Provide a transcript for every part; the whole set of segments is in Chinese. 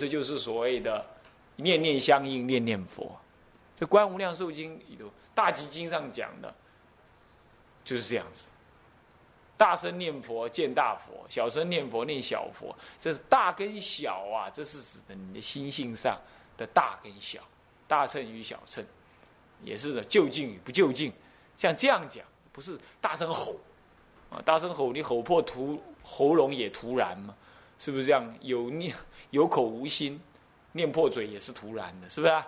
这就是所谓的念念相应，念念佛。这《观无量寿经》里头，《大集经》上讲的，就是这样子。大声念佛见大佛，小声念佛念小佛。这是大跟小啊，这是指的你的心性上的大跟小，大乘与小乘，也是的就近与不就近。像这样讲，不是大声吼啊，大声吼你吼破突喉咙也突然嘛，是不是这样？有念 有口无心，念破嘴也是突然的，是不是啊？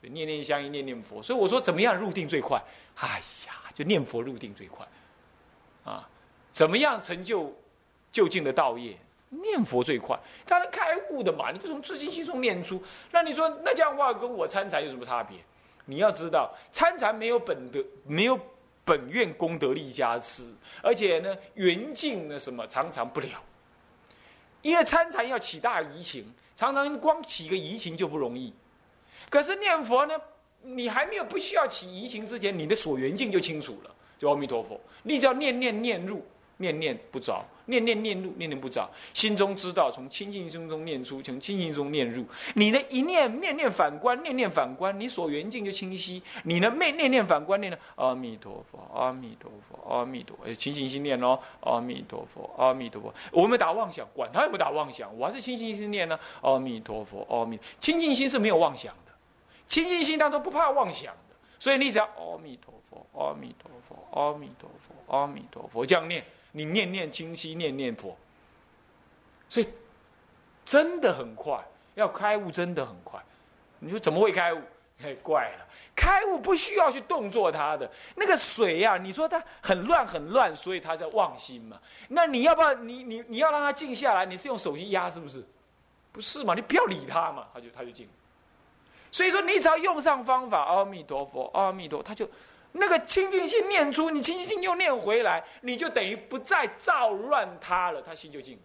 所以念念相应，念念佛。所以我说怎么样入定最快？哎呀，就念佛入定最快啊。怎么样成就就近的道业？念佛最快，他能开悟的嘛？你就从自信心中念出。那你说，那这样的话跟我参禅有什么差别？你要知道，参禅没有本德，没有本愿功德力加持，而且呢，缘境呢什么常常不了。因为参禅要起大移情，常常光起个移情就不容易。可是念佛呢，你还没有不需要起移情之前，你的所缘境就清楚了。就阿弥陀佛，你只要念念念入。念念不着，念念念入，念念不着，心中知道，从清净心中念出，从清净中念入。你的一念念念反观，念念反观，你所缘境就清晰。你的念念念反观念呢？阿弥陀佛，阿弥陀佛，阿弥陀。哎，清净心念哦，阿弥陀佛，阿弥陀佛。我们打妄想，管他有没有打妄想，我还是清净心念呢。阿弥陀佛，阿弥。清净心是没有妄想的，清净心当中不怕妄想的，所以你只要阿弥陀佛，阿弥陀佛，阿弥陀佛，阿弥陀佛这样念。你念念清晰，念念佛，所以真的很快，要开悟真的很快。你说怎么会开悟？太怪了，开悟不需要去动作它的那个水呀。你说它很乱很乱，所以它叫妄心嘛。那你要不要你你你要让它静下来？你是用手机压是不是？不是嘛？你不要理它嘛，它就它就静。所以说你只要用上方法，阿弥陀佛，阿弥陀，它就。那个清净心念出，你清净心又念回来，你就等于不再造乱他了，他心就静。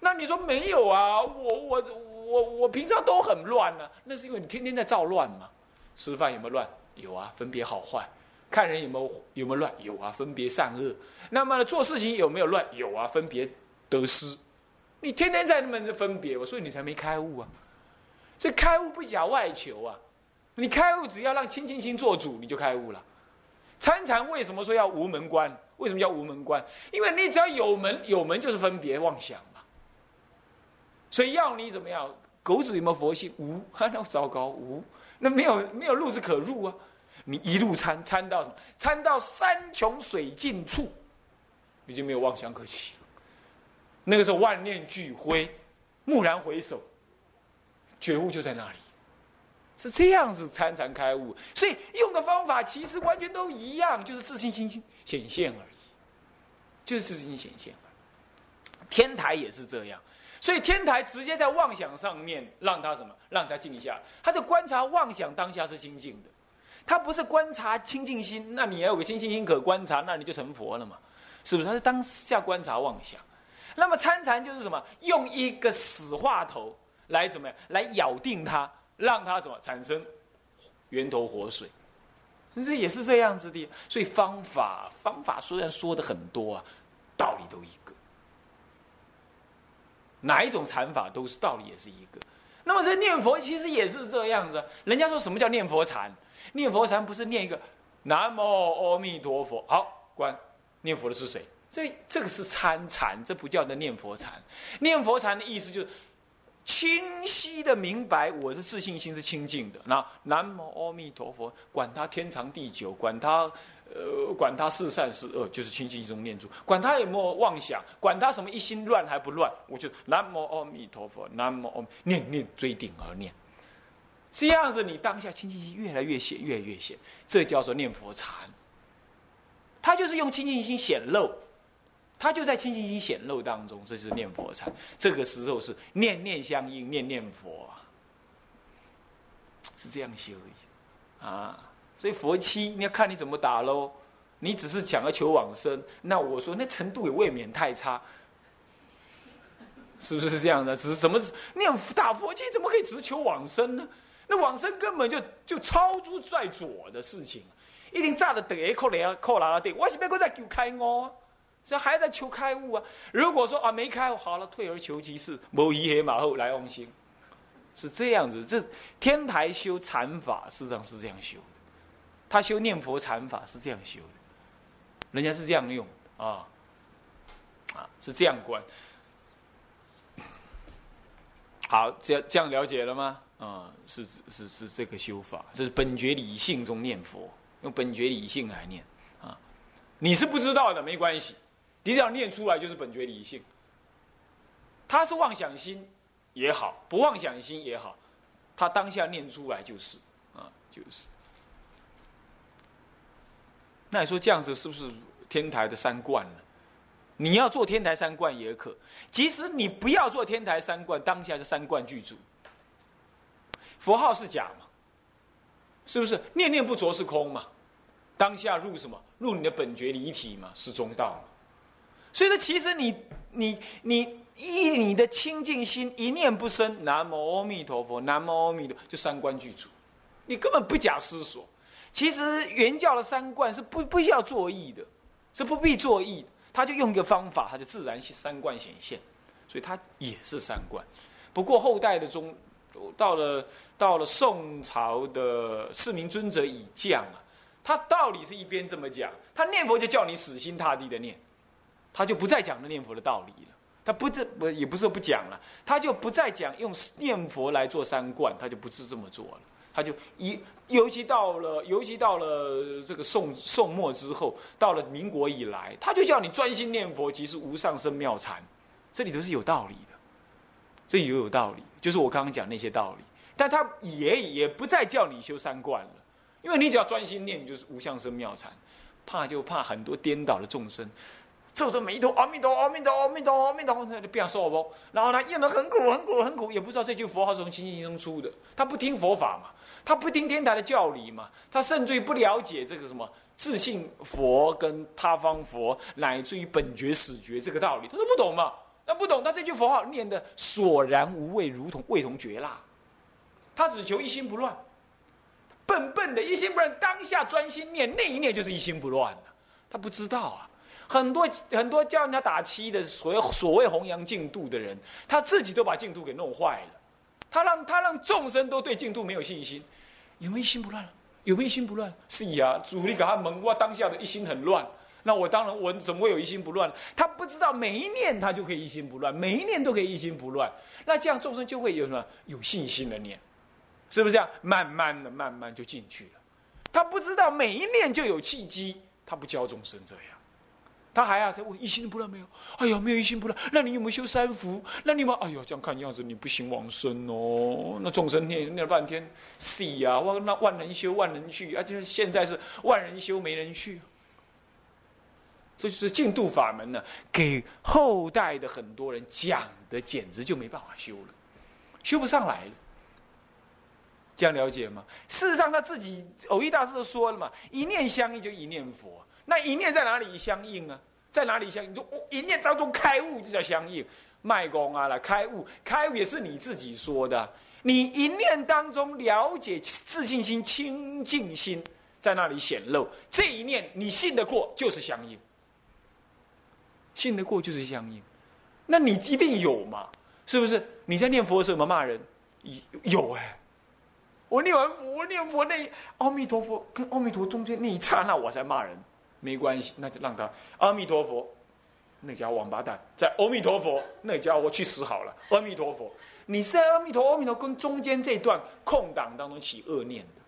那你说没有啊？我我我我平常都很乱呢，那是因为你天天在造乱嘛。吃饭有没有乱？有啊，分别好坏。看人有没有有没有乱？有啊，分别善恶。那么做事情有没有乱？有啊，分别得失。你天天在那么分别，所以你才没开悟啊。这开悟不假外求啊，你开悟只要让清净心做主，你就开悟了。参禅为什么说要无门关？为什么叫无门关？因为你只要有门，有门就是分别妄想嘛。所以要你怎么样？狗子有没有佛性？无，那糟糕，无。那没有没有路是可入啊。你一路参参到什么？参到山穷水尽处，你就没有妄想可起了。那个时候万念俱灰，蓦然回首，觉悟就在那里。是这样子参禅开悟，所以用的方法其实完全都一样，就是自信心显现而已，就是自信心显现。天台也是这样，所以天台直接在妄想上面让他什么，让他静下，他就观察妄想当下是清净的，他不是观察清净心，那你要有个清净心可观察，那你就成佛了嘛，是不是？他是当下观察妄想，那么参禅就是什么，用一个死话头来怎么样，来咬定他。让它什么产生源头活水，这也是这样子的。所以方法方法虽然说的很多啊，道理都一个。哪一种禅法都是道理也是一个。那么这念佛其实也是这样子。人家说什么叫念佛禅？念佛禅不是念一个南无阿弥陀佛。好，关念佛的是谁？这这个是参禅，这不叫做念佛禅。念佛禅的意思就是。清晰的明白，我的自信心是清净的。那南无阿弥陀佛，管他天长地久，管他呃，管他是善是恶，就是清净中念住。管他有没有妄想，管他什么一心乱还不乱，我就南无阿弥陀佛，南无阿弥念念追顶而念。这样子，你当下清净心越来越显，越来越显，这叫做念佛禅。他就是用清净心显露。他就在清净心显露当中，这就是念佛禅。这个时候是念念相应，念念佛，是这样修的啊。所以佛七你要看你怎么打喽。你只是想要求往生，那我说那程度也未免太差，是不是这样的？只是怎么念打佛七怎么可以只求往生呢？那往生根本就就超出在左的事情，一定炸的等一扣来扣来的，我是别个在求开我。这还在求开悟啊！如果说啊没开悟，好了，退而求其次，无疑黑马后来往心，是这样子。这天台修禅法，事实上是这样修的。他修念佛禅法是这样修的，人家是这样用啊，啊，是这样观。好，这样这样了解了吗？啊，是是是这个修法，这是本觉理性中念佛，用本觉理性来念啊。你是不知道的，没关系，你只要念出来就是本觉理性。他是妄想心也好，不妄想心也好，他当下念出来就是啊，就是。那你说这样子是不是天台的三观呢？你要做天台三观也可，即使你不要做天台三观，当下是三观具足。佛号是假嘛？是不是念念不着是空嘛？当下入什么？入你的本觉离体嘛？是中道。所以说，其实你你你依你的清净心一念不生，南无阿弥陀佛，南无阿弥陀，就三观具足，你根本不假思索。其实原教的三观是不不需要作意的，是不必作意的。他就用一个方法，他就自然三观显现，所以他也是三观。不过后代的中，到了到了宋朝的四明尊者以降啊，他道理是一边这么讲，他念佛就叫你死心塌地的念，他就不再讲那念佛的道理了。他不这不也不是说不讲了，他就不再讲用念佛来做三观，他就不是这么做了。他就一，尤其到了，尤其到了这个宋宋末之后，到了民国以来，他就叫你专心念佛，即是无上生妙禅，这里头是有道理的，这也有道理，就是我刚刚讲那些道理，但他也也不再叫你修三观了，因为你只要专心念，就是无上生妙禅，怕就怕很多颠倒的众生。皱着眉头，阿弥陀，阿弥陀，阿弥陀，阿弥陀，他就变说不，然后他念得很苦，很苦，很苦，也不知道这句佛号是从清净心中出的，他不听佛法嘛，他不听天台的教理嘛，他甚至于不了解这个什么自信佛跟他方佛，乃至于本觉始觉这个道理，他都不懂嘛，那不懂，他这句佛号念的索然无味，如同味同绝辣，他只求一心不乱，笨笨的一心不乱，当下专心念，那一念就是一心不乱了，他不知道啊。很多很多叫人家打七的所谓所谓弘扬净土的人，他自己都把净土给弄坏了。他让他让众生都对净土没有信心，有没有一心不乱？有没有一心不乱？是呀，主力给他蒙，我当下的一心很乱。那我当然我怎么会有一心不乱？他不知道每一念他就可以一心不乱，每一念都可以一心不乱。那这样众生就会有什么有信心的念，是不是这样？慢慢的慢慢就进去了。他不知道每一念就有契机，他不教众生这样。他还要再问一心不乱没有？哎呀，没有一心不乱。那你有没有修三福？那你们哎呦，这样看样子你不行往生哦。那众生念念了半天，是呀，万那万人修万人去啊，就是现在是万人修没人去。这就是净度法门呢，给后代的很多人讲的简直就没办法修了，修不上来了。这样了解吗？事实上他自己偶一大师都说了嘛，一念相应就一念佛。那一念在哪里相应啊？在哪里相应？就一念当中开悟就叫相应。卖功啊，了开悟，开悟也是你自己说的。你一念当中了解自信心、清净心在那里显露，这一念你信得过就是相应。信得过就是相应，那你一定有嘛？是不是？你在念佛的时候有没有骂人？有有哎。我念完佛，我念佛那阿弥陀佛跟阿弥陀中间那一刹那，我在骂人。没关系，那就让他阿弥陀佛，那叫王八蛋，在阿弥陀佛，那家我去死好了。阿弥陀佛，你是在阿弥陀阿弥陀跟中间这段空档当中起恶念的，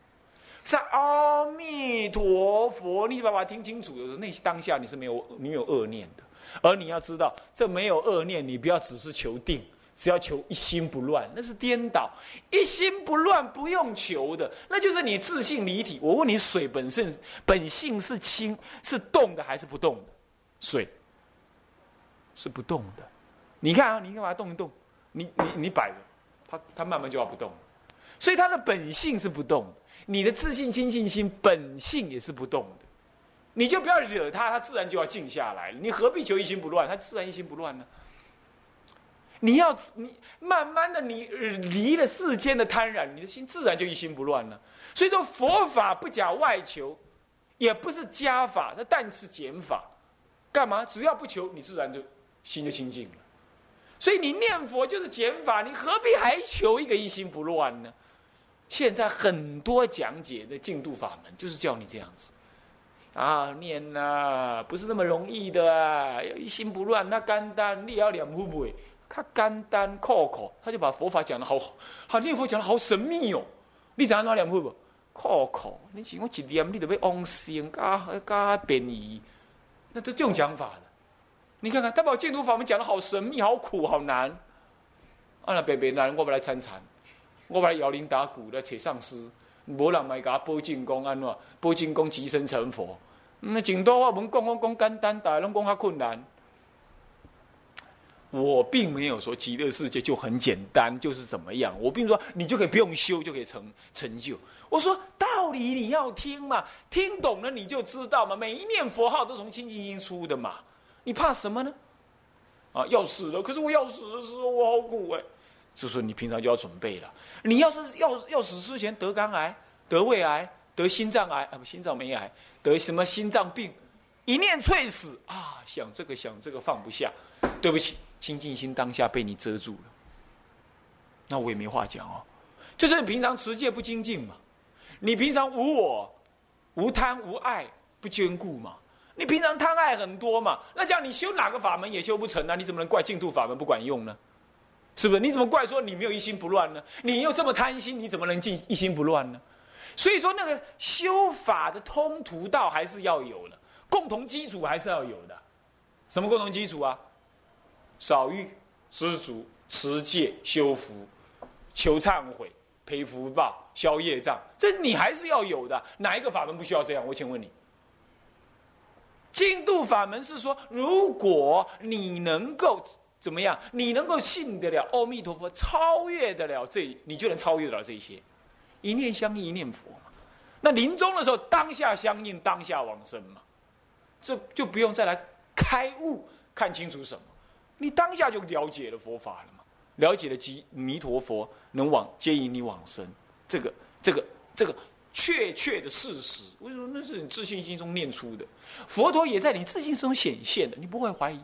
在阿弥陀佛，你把它听清楚的时候，那当下你是没有你有恶念的，而你要知道，这没有恶念，你不要只是求定。只要求一心不乱，那是颠倒。一心不乱不用求的，那就是你自信离体。我问你，水本身本性是清是动的还是不动的？水是不动的。你看啊，你干嘛动一动？你你你摆着，它它慢慢就要不动。所以它的本性是不动的。你的自信清净心本性也是不动的。你就不要惹它，它自然就要静下来你何必求一心不乱？它自然一心不乱呢？你要你慢慢的，你离了世间的贪染，你的心自然就一心不乱了。所以说佛法不假外求，也不是加法，它但是减法。干嘛？只要不求，你自然就心就清净了。所以你念佛就是减法，你何必还求一个一心不乱呢？现在很多讲解的净度法门，就是叫你这样子啊，念呐，不是那么容易的啊，要一心不乱，那简单，你要两不会，他简单口口，他就把佛法讲的好好，念佛讲的好神秘哦。你知影哪两会不？口口，你只我一念，你就要往生，加加便宜，那都这种讲法的。你看看，他把净土法门讲的好神秘、好苦、好难。啊，那别别难，我不来参禅，我不来摇铃打鼓来扯上师，无人买甲保进功安怎？保进功即身成佛。那净土法门讲讲讲简单，大家拢讲较困难。我并没有说极乐世界就很简单，就是怎么样。我并说你就可以不用修就可以成成就。我说道理你要听嘛，听懂了你就知道嘛。每一念佛号都从清净心出的嘛。你怕什么呢？啊，要死了！可是我要死的时候，我好苦哎。就说你平常就要准备了。你要是要要死之前得肝癌、得胃癌、得心脏癌啊，不，心脏没癌，得什么心脏病，一念猝死啊，想这个想这个放不下。对不起，清净心当下被你遮住了，那我也没话讲哦。就是平常持戒不精进嘛，你平常无我、无贪、无爱，不坚固嘛。你平常贪爱很多嘛？那这样你修哪个法门也修不成啊？你怎么能怪净土法门不管用呢？是不是？你怎么怪说你没有一心不乱呢？你又这么贪心，你怎么能进一心不乱呢？所以说，那个修法的通途道还是要有的，共同基础还是要有的。什么共同基础啊？少欲、知足、持戒、修福、求忏悔、赔福报、消业障，这你还是要有的。哪一个法门不需要这样？我请问你。净度法门是说，如果你能够怎么样，你能够信得了阿弥陀佛，超越得了这，你就能超越得了这些。一念相应，一念佛嘛。那临终的时候，当下相应，当下往生嘛。这就不用再来开悟，看清楚什么，你当下就了解了佛法了嘛。了解了即弥陀佛能往接引你往生，这个，这个，这个。确切的事实，为什么那是你自信心中念出的？佛陀也在你自信中显现的，你不会怀疑。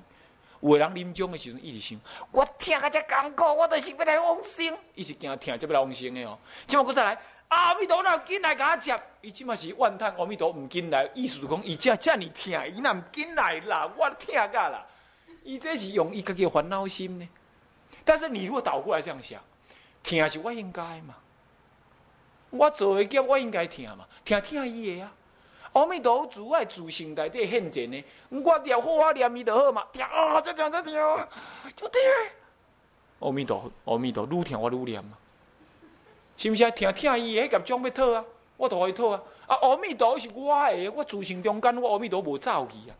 我让临终的时候一直心，我听个这讲过，我就是要来往生，一直惊听这要来往生的哦。今晚过再来，阿弥陀佛进来给他接，伊今嘛是万叹阿弥陀唔进来，意思讲伊这这你听，伊那唔进来啦，我听噶啦。伊这是用伊家己烦恼心呢。但是你如果倒过来这样想，听是我应该嘛。我做的业，我应该听嘛，听听伊的啊。阿弥陀佛，我自性内底现前呢。我念好，我念伊就好嘛。听啊，再听再听，就听。阿弥陀佛，阿弥陀，愈听我愈念嘛。是不是？听听伊的，迄业障要讨啊，我都可以讨啊。啊，阿弥陀是我的，我自性中间，我阿弥陀无走去啊。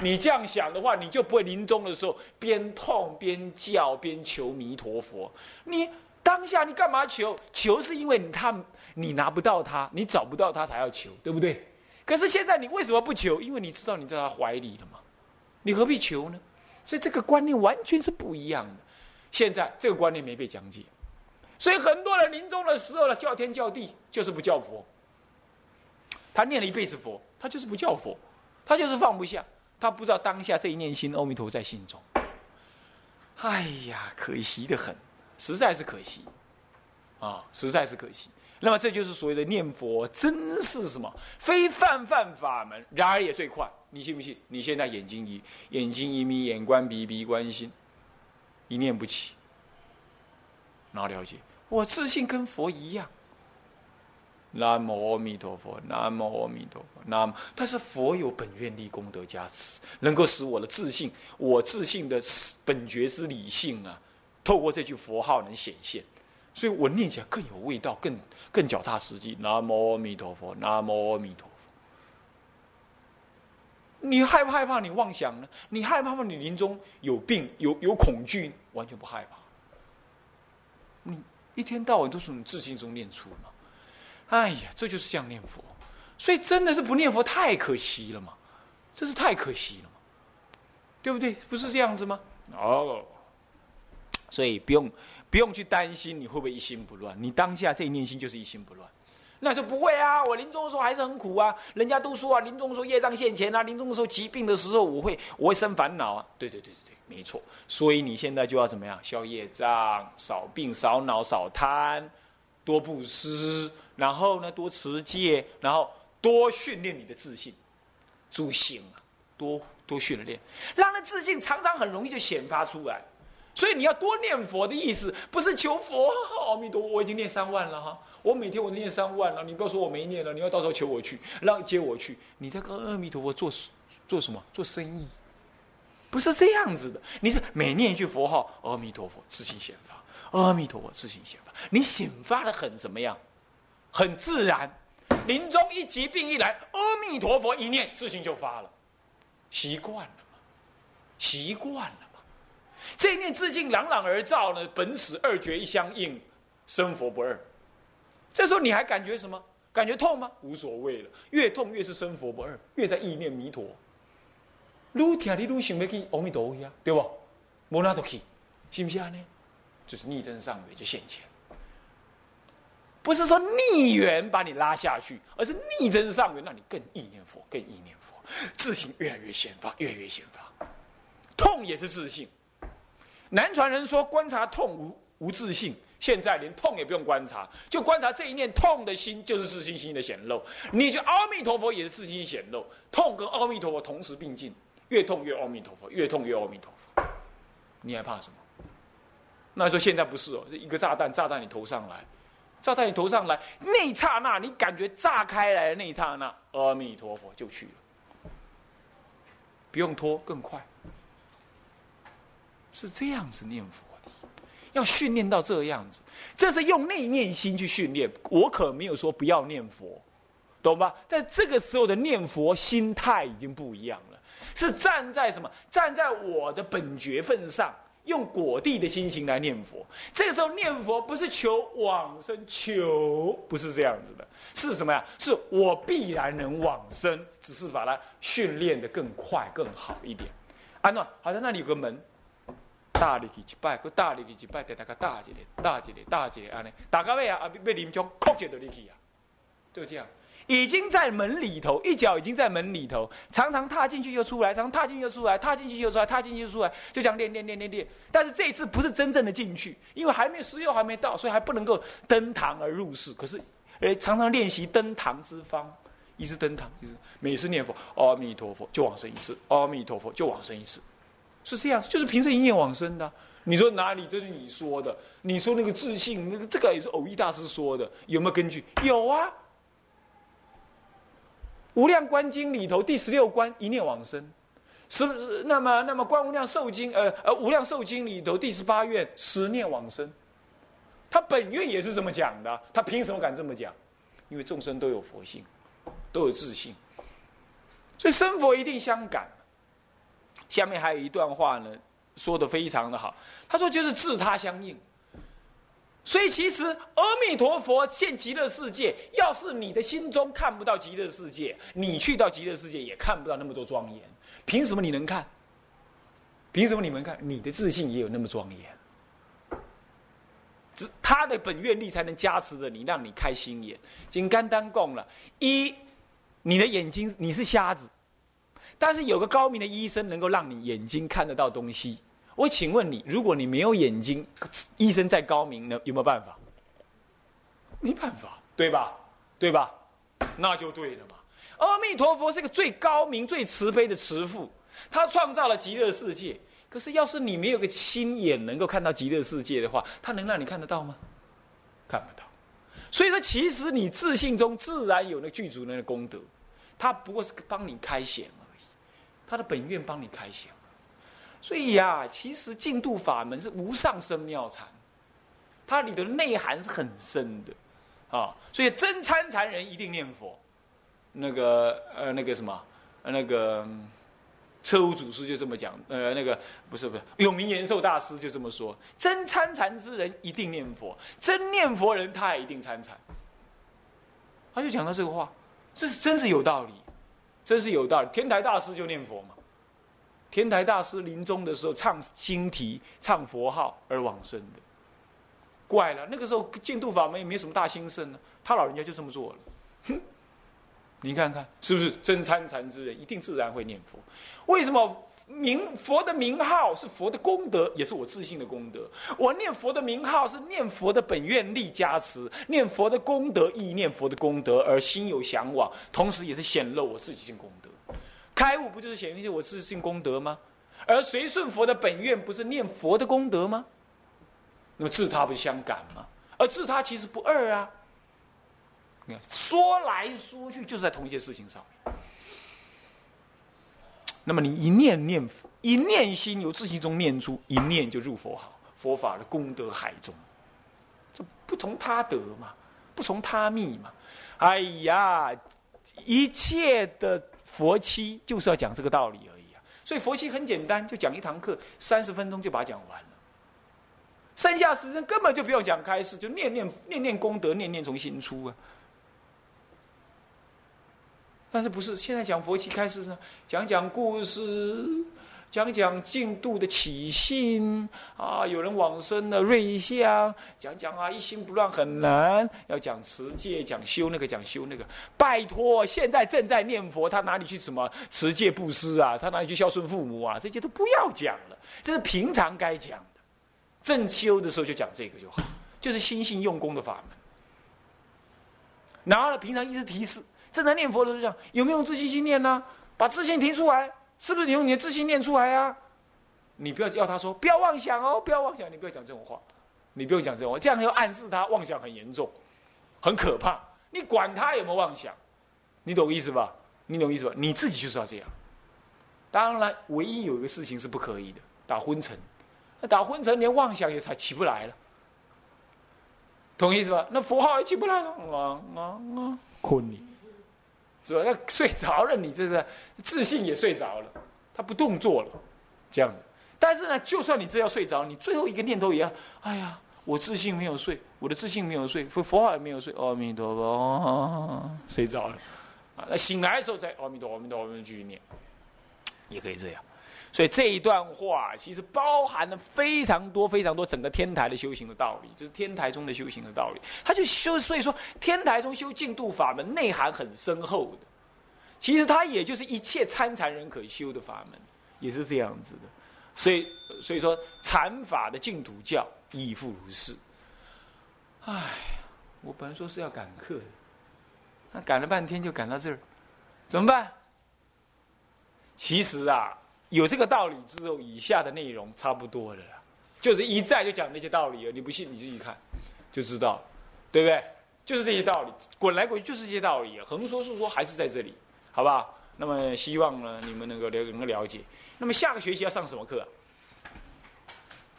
你这样想的话，你就不会临终的时候边痛边叫边求弥陀佛。你。当下你干嘛求？求是因为他你拿不到他，你找不到他才要求，对不对？可是现在你为什么不求？因为你知道你在他怀里了嘛，你何必求呢？所以这个观念完全是不一样的。现在这个观念没被讲解，所以很多人临终的时候呢，叫天叫地，就是不叫佛。他念了一辈子佛，他就是不叫佛，他就是放不下，他不知道当下这一念心，阿弥陀在心中。哎呀，可惜的很。实在是可惜，啊，实在是可惜。那么这就是所谓的念佛，真是什么非泛泛法门，然而也最快。你信不信？你现在眼睛一眼睛一眯，眼观鼻，鼻观心，一念不起，哪了解？我自信跟佛一样。南无阿弥陀佛，南无阿弥陀佛，南无。但是佛有本愿力功德加持，能够使我的自信，我自信的本觉之理性啊。透过这句佛号能显现，所以我念起来更有味道，更更脚踏实地。南无阿弥陀佛，南无阿弥陀佛。你害不害怕？你妄想呢？你害怕吗？你临终有病，有有恐惧，完全不害怕。你一天到晚都从你自信中念出嘛。哎呀，这就是这样念佛。所以真的是不念佛太可惜了嘛，这是太可惜了嘛，对不对？不是这样子吗？哦。所以不用不用去担心你会不会一心不乱，你当下这一念心就是一心不乱。那就不会啊，我临终的时候还是很苦啊。人家都说啊，临终的时候业障现前啊，临终的时候疾病的时候，我会我会生烦恼啊。对对对对对，没错。所以你现在就要怎么样？消业障，少病少恼少贪，多布施，然后呢多持戒，然后多训练你的自信，诸行啊，多多训练，让那自信常常很容易就显发出来。所以你要多念佛的意思，不是求佛，阿弥陀佛，我已经念三万了哈，我每天我念三万了，你不要说我没念了，你要到时候求我去，让接我去，你在跟阿弥陀佛做做什么？做生意？不是这样子的，你是每念一句佛号，阿弥陀佛，自信显发，阿弥陀佛，自信显发，你显发的很怎么样？很自然，临终一疾病一来，阿弥陀佛一念，自信就发了，习惯了嘛，习惯了嘛。这一念自信朗朗而照呢，本使二觉一相应，生佛不二。这时候你还感觉什么？感觉痛吗？无所谓了，越痛越是生佛不二，越在意念弥陀。愈听你愈想要去阿弥陀佛呀，对不？无那都去，是不是啊？呢，就是逆增上缘就现前。不是说逆缘把你拉下去，而是逆增上缘让你更意念佛，更意念佛，自信越来越显发，越来越显发。痛也是自信。南传人说观察痛无无自信，现在连痛也不用观察，就观察这一念痛的心就是自信心的显露。你就阿弥陀佛也是自信心显露，痛跟阿弥陀佛同时并进，越痛越阿弥陀佛，越痛越阿弥陀佛。你还怕什么？那说现在不是哦，一个炸弹炸到你头上来，照到你头上来那一刹那，你感觉炸开来的那一刹那，阿弥陀佛就去了，不用拖更快。是这样子念佛的，要训练到这样子，这是用内念心去训练。我可没有说不要念佛，懂吧？但这个时候的念佛心态已经不一样了，是站在什么？站在我的本觉份上，用果地的心情来念佛。这个时候念佛不是求往生，求不是这样子的，是什么呀？是我必然能往生，只是把它训练的更快、更好一点。安诺，好像那里有个门。大力去一拜，佮大力去一拜，给大家大一个，大一个，大一个，安尼，大家尾啊，啊，被临终哭就到你去啊，就这样，已经在门里头，一脚已经在门里头，常常踏进去又出来，常常踏进去又出来，踏进去又出来，踏进去又出来，就这样练练练练练。但是这一次不是真正的进去，因为还没有时又还没到，所以还不能够登堂而入室。可是，诶，常常练习登堂之方，一次登堂，一次每次念佛，阿弥陀佛就往生一次，阿弥陀佛就往生一次。是这样，就是凭着一念往生的。你说哪里？这是你说的。你说那个自信，那个这个也是偶一大师说的，有没有根据？有啊，《无量观经》里头第十六观一念往生，是不是？那么，那么《观无量寿经》呃呃，《无量寿经》里头第十八愿十念往生，他本愿也是这么讲的。他凭什么敢这么讲？因为众生都有佛性，都有自信，所以生佛一定相感。下面还有一段话呢，说的非常的好。他说就是自他相应，所以其实阿弥陀佛现极乐世界，要是你的心中看不到极乐世界，你去到极乐世界也看不到那么多庄严。凭什么你能看？凭什么你们看？你的自信也有那么庄严。只他的本愿力才能加持着你，让你开心眼。仅刚单供了，一，你的眼睛你是瞎子。但是有个高明的医生能够让你眼睛看得到东西。我请问你，如果你没有眼睛，医生再高明呢，有没有办法？没办法，对吧？对吧？那就对了嘛。阿弥陀佛是个最高明、最慈悲的慈父，他创造了极乐世界。可是要是你没有个亲眼能够看到极乐世界的话，他能让你看得到吗？看不到。所以说，其实你自信中自然有那具足那个功德，他不过是帮你开显而已。他的本愿帮你开显，所以呀，其实净度法门是无上生妙禅，它里的内涵是很深的，啊，所以真参禅人一定念佛。那个呃，那个什么，那个车务祖师就这么讲，呃，那个不是不是，永明延寿大师就这么说：真参禅之人一定念佛，真念佛人他也一定参禅。他就讲到这个话，这是真是有道理。真是有道理，天台大师就念佛嘛。天台大师临终的时候唱经题、唱佛号而往生的，怪了。那个时候净土法门也没什么大兴盛呢，他老人家就这么做了。哼，你看看是不是真参禅之人一定自然会念佛？为什么名佛的名号是佛的功德，也是我自信的功德。我念佛的名号是念佛的本愿力加持，念佛的功德意念佛的功德而心有向往，同时也是显露我自己性功德。开悟不就是显现我自信功德吗？而随顺佛的本愿不是念佛的功德吗？那么自他不是相感吗？而自他其实不二啊。你看说来说去就是在同一件事情上面。那么你一念念佛，一念心由自心中念出，一念就入佛好佛法的功德海中。这不从他得嘛，不从他密嘛。哎呀，一切的佛七就是要讲这个道理而已啊。所以佛七很简单，就讲一堂课，三十分钟就把它讲完了。剩下时间根本就不用讲开始，就念念念念功德，念念从心出啊。但是不是现在讲佛七开始呢？讲讲故事，讲讲净度的起信啊，有人往生的瑞相，讲讲啊，一心不乱很难。要讲持戒，讲修那个，讲修那个。拜托，现在正在念佛，他哪里去什么持戒布施啊？他哪里去孝顺父母啊？这些都不要讲了，这是平常该讲的。正修的时候就讲这个就好，就是心性用功的法门。然后呢，平常一直提示。正在念佛的时候讲，有没有自信心念呢？把自信提出来，是不是你用你的自信念出来啊？你不要叫他说不要妄想哦，不要妄想，你不要讲这种话，你不用讲这种话，这样要暗示他妄想很严重，很可怕。你管他有没有妄想，你懂意思吧？你懂意思吧？你自己就是要这样。当然，唯一有一个事情是不可以的，打昏沉。那打昏沉，连妄想也才起不来了，懂意思吧？那符号也起不来了，啊啊啊，困你。是吧？要睡着了，你这个自信也睡着了，他不动作了，这样子。但是呢，就算你这要睡着，你最后一个念头也要，哎呀，我自信没有睡，我的自信没有睡，佛佛号也没有睡，阿弥陀佛，睡着了。啊，那醒来的时候再阿弥陀佛，阿弥陀佛，继续念，也可以这样。所以这一段话其实包含了非常多、非常多整个天台的修行的道理，就是天台中的修行的道理。他就修，所以说天台中修净度法门内涵很深厚的。其实它也就是一切参禅人可修的法门，也是这样子的。所以，所以说禅法的净土教亦复如是。唉，我本来说是要赶课的，那赶了半天就赶到这儿，怎么办？其实啊。有这个道理之后，以下的内容差不多了，就是一再就讲那些道理了。你不信你自己看，就知道，对不对？就是这些道理，滚来滚去就是这些道理，横说竖说还是在这里，好不好？那么希望呢，你们能够了能够了解。那么下个学期要上什么课？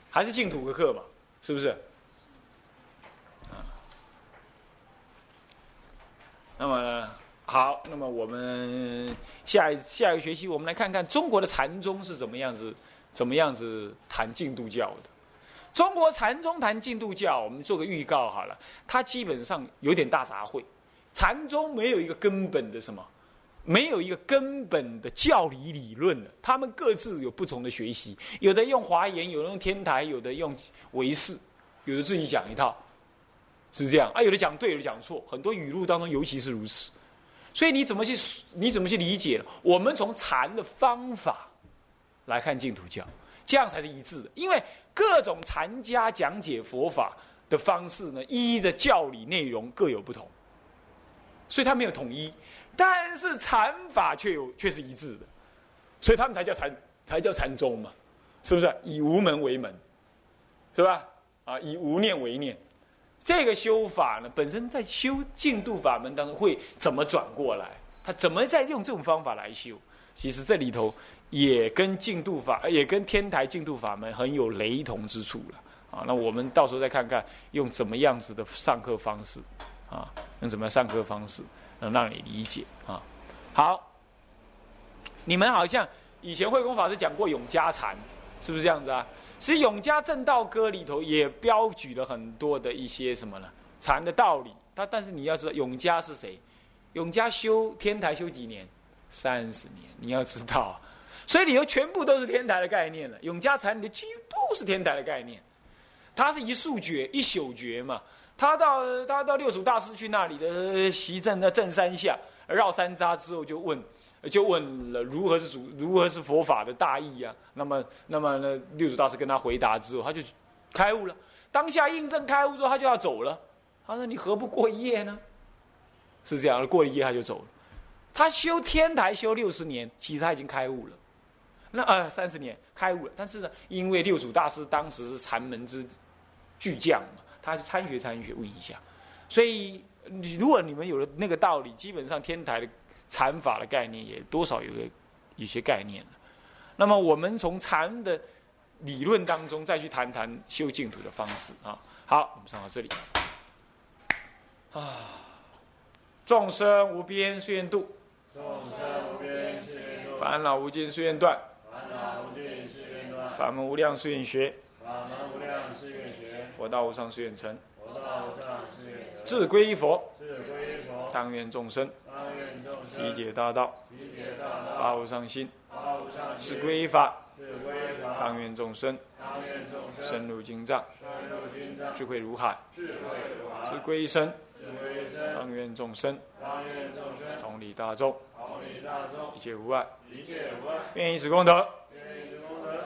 还是净土的课嘛？是不是？那么。好，那么我们下一下一个学期，我们来看看中国的禅宗是怎么样子，怎么样子谈进度教的。中国禅宗谈进度教，我们做个预告好了，它基本上有点大杂烩。禅宗没有一个根本的什么，没有一个根本的教理理论的，他们各自有不同的学习，有的用华严，有的用天台，有的用唯识，有的自己讲一套，是这样啊？有的讲对，有的讲错，很多语录当中尤其是如此。所以你怎么去？你怎么去理解？我们从禅的方法来看净土教，这样才是一致的。因为各种禅家讲解佛法的方式呢，一一的教理内容各有不同，所以它没有统一。但是禅法却有却是一致的，所以他们才叫禅，才叫禅宗嘛，是不是？以无门为门，是吧？啊，以无念为念。这个修法呢，本身在修净度法门当中会怎么转过来？他怎么在用这种方法来修？其实这里头也跟净度法，也跟天台净度法门很有雷同之处了。啊，那我们到时候再看看用怎么样子的上课方式，啊，用怎么样上课方式能让你理解啊？好，你们好像以前慧功法师讲过永嘉禅，是不是这样子啊？其实《永嘉正道歌》里头也标举了很多的一些什么呢？禅的道理。他但是你要知道，永嘉是谁？永嘉修天台修几年？三十年。你要知道，所以里头全部都是天台的概念了。永嘉禅里几乎都是天台的概念。他是一宿觉，一宿觉嘛。他到他到六祖大师去那里的席镇在正山下绕山楂之后，就问就问了如何是主，如何是佛法的大义啊？那么，那么呢，六祖大师跟他回答之后，他就开悟了。当下印证开悟之后，他就要走了。他说：“你何不过一夜呢？”是这样，过一夜他就走了。他修天台修六十年，其实他已经开悟了。那呃三十年开悟了，但是呢，因为六祖大师当时是禅门之巨匠嘛，他参学参学问一下，所以你如果你们有了那个道理，基本上天台的禅法的概念也多少有个一些概念了。那么我们从禅的理论当中再去谈谈修净土的方式啊。好，我们上到这里啊，众生无边誓愿度，众生无边誓愿度，烦恼无尽誓愿断。烦恼无尽誓愿断，法门无量誓愿学，法门无量誓愿学，佛道无上誓愿成。佛道无上誓愿得。志归一佛，志归佛，当愿众生当愿众生理解大道，发无上心。发无上志心，归一法，当愿众生深入经藏，智慧如海。智慧如志海，归身，当愿众生同理大众，一切无碍。愿以此功德，